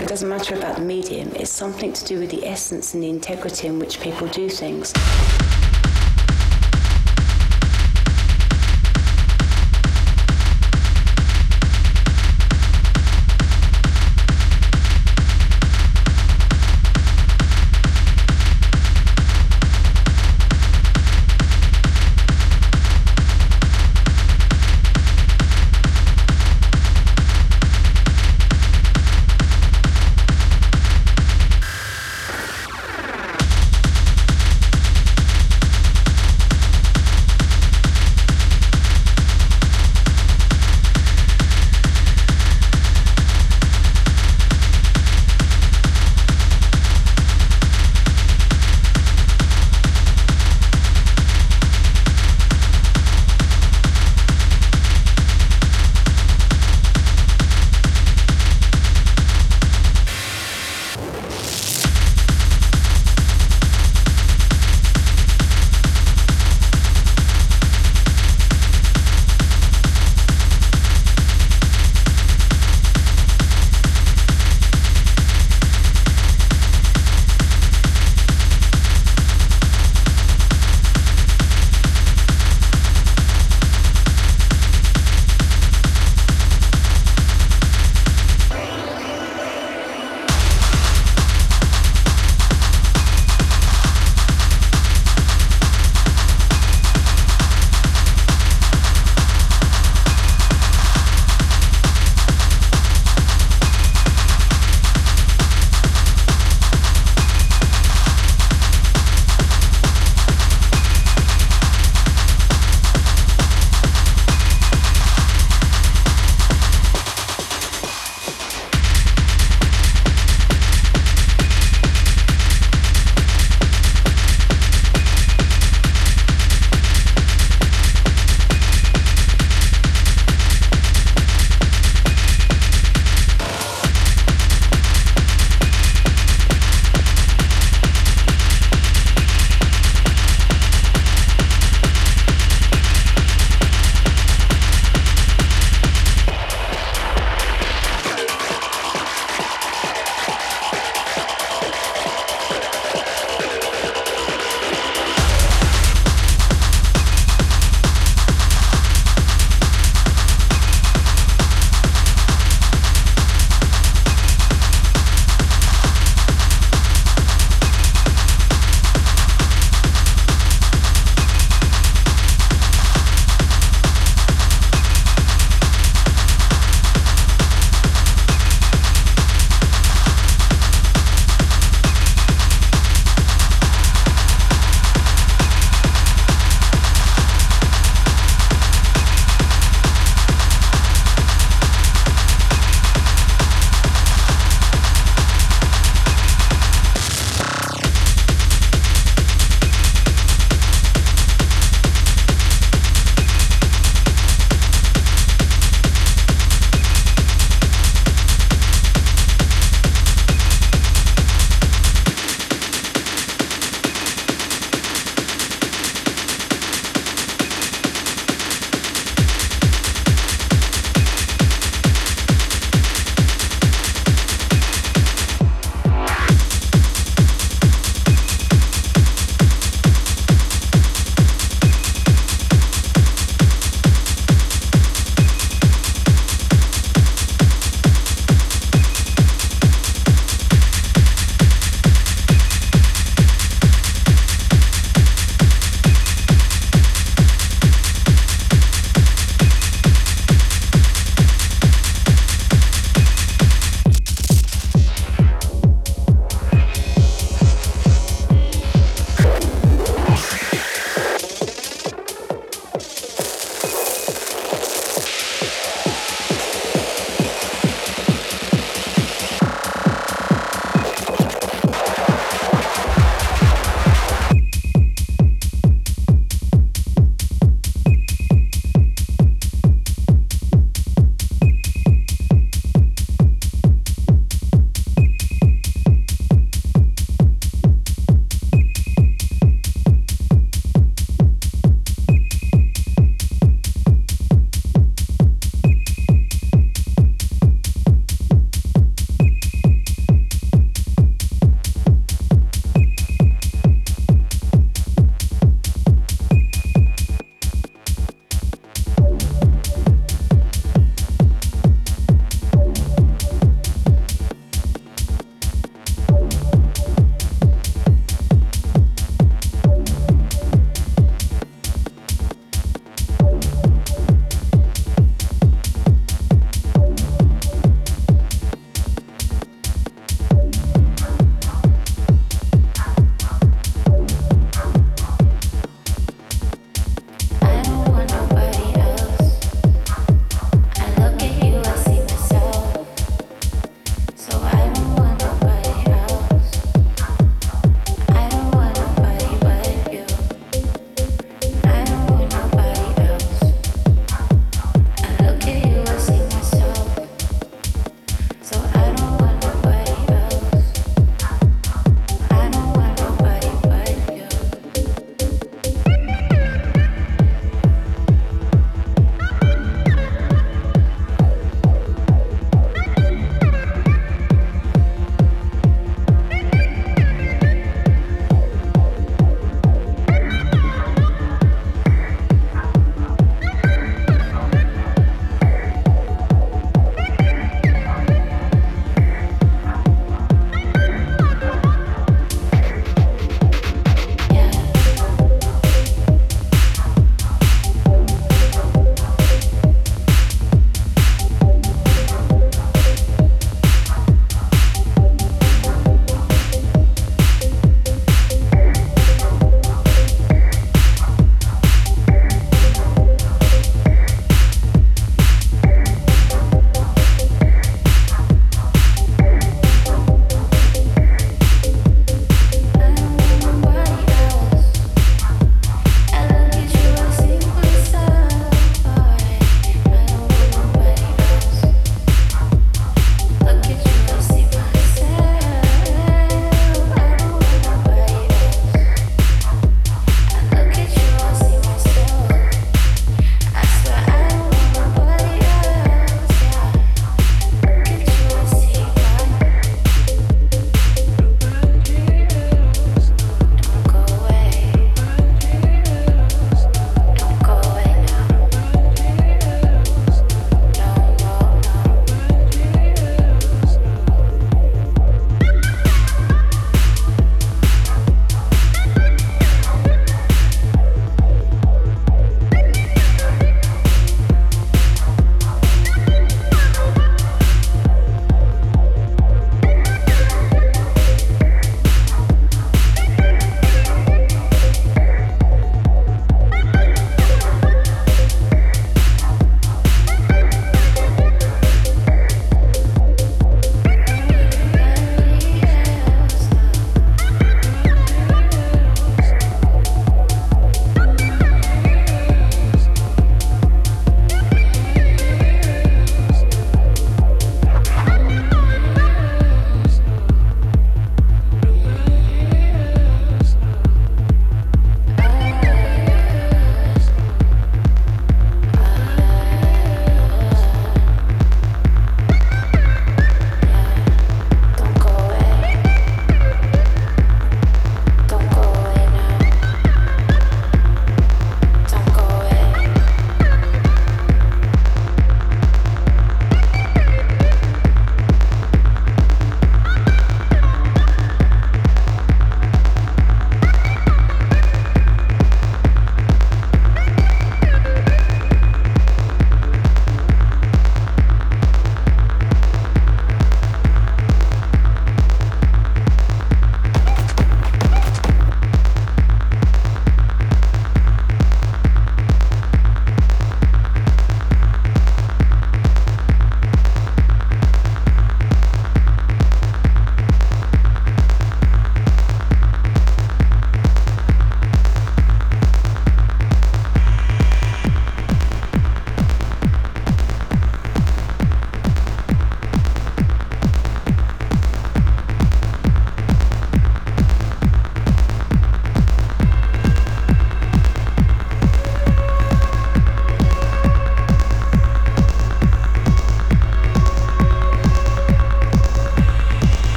It doesn't matter about the medium, it's something to do with the essence and the integrity in which people do things.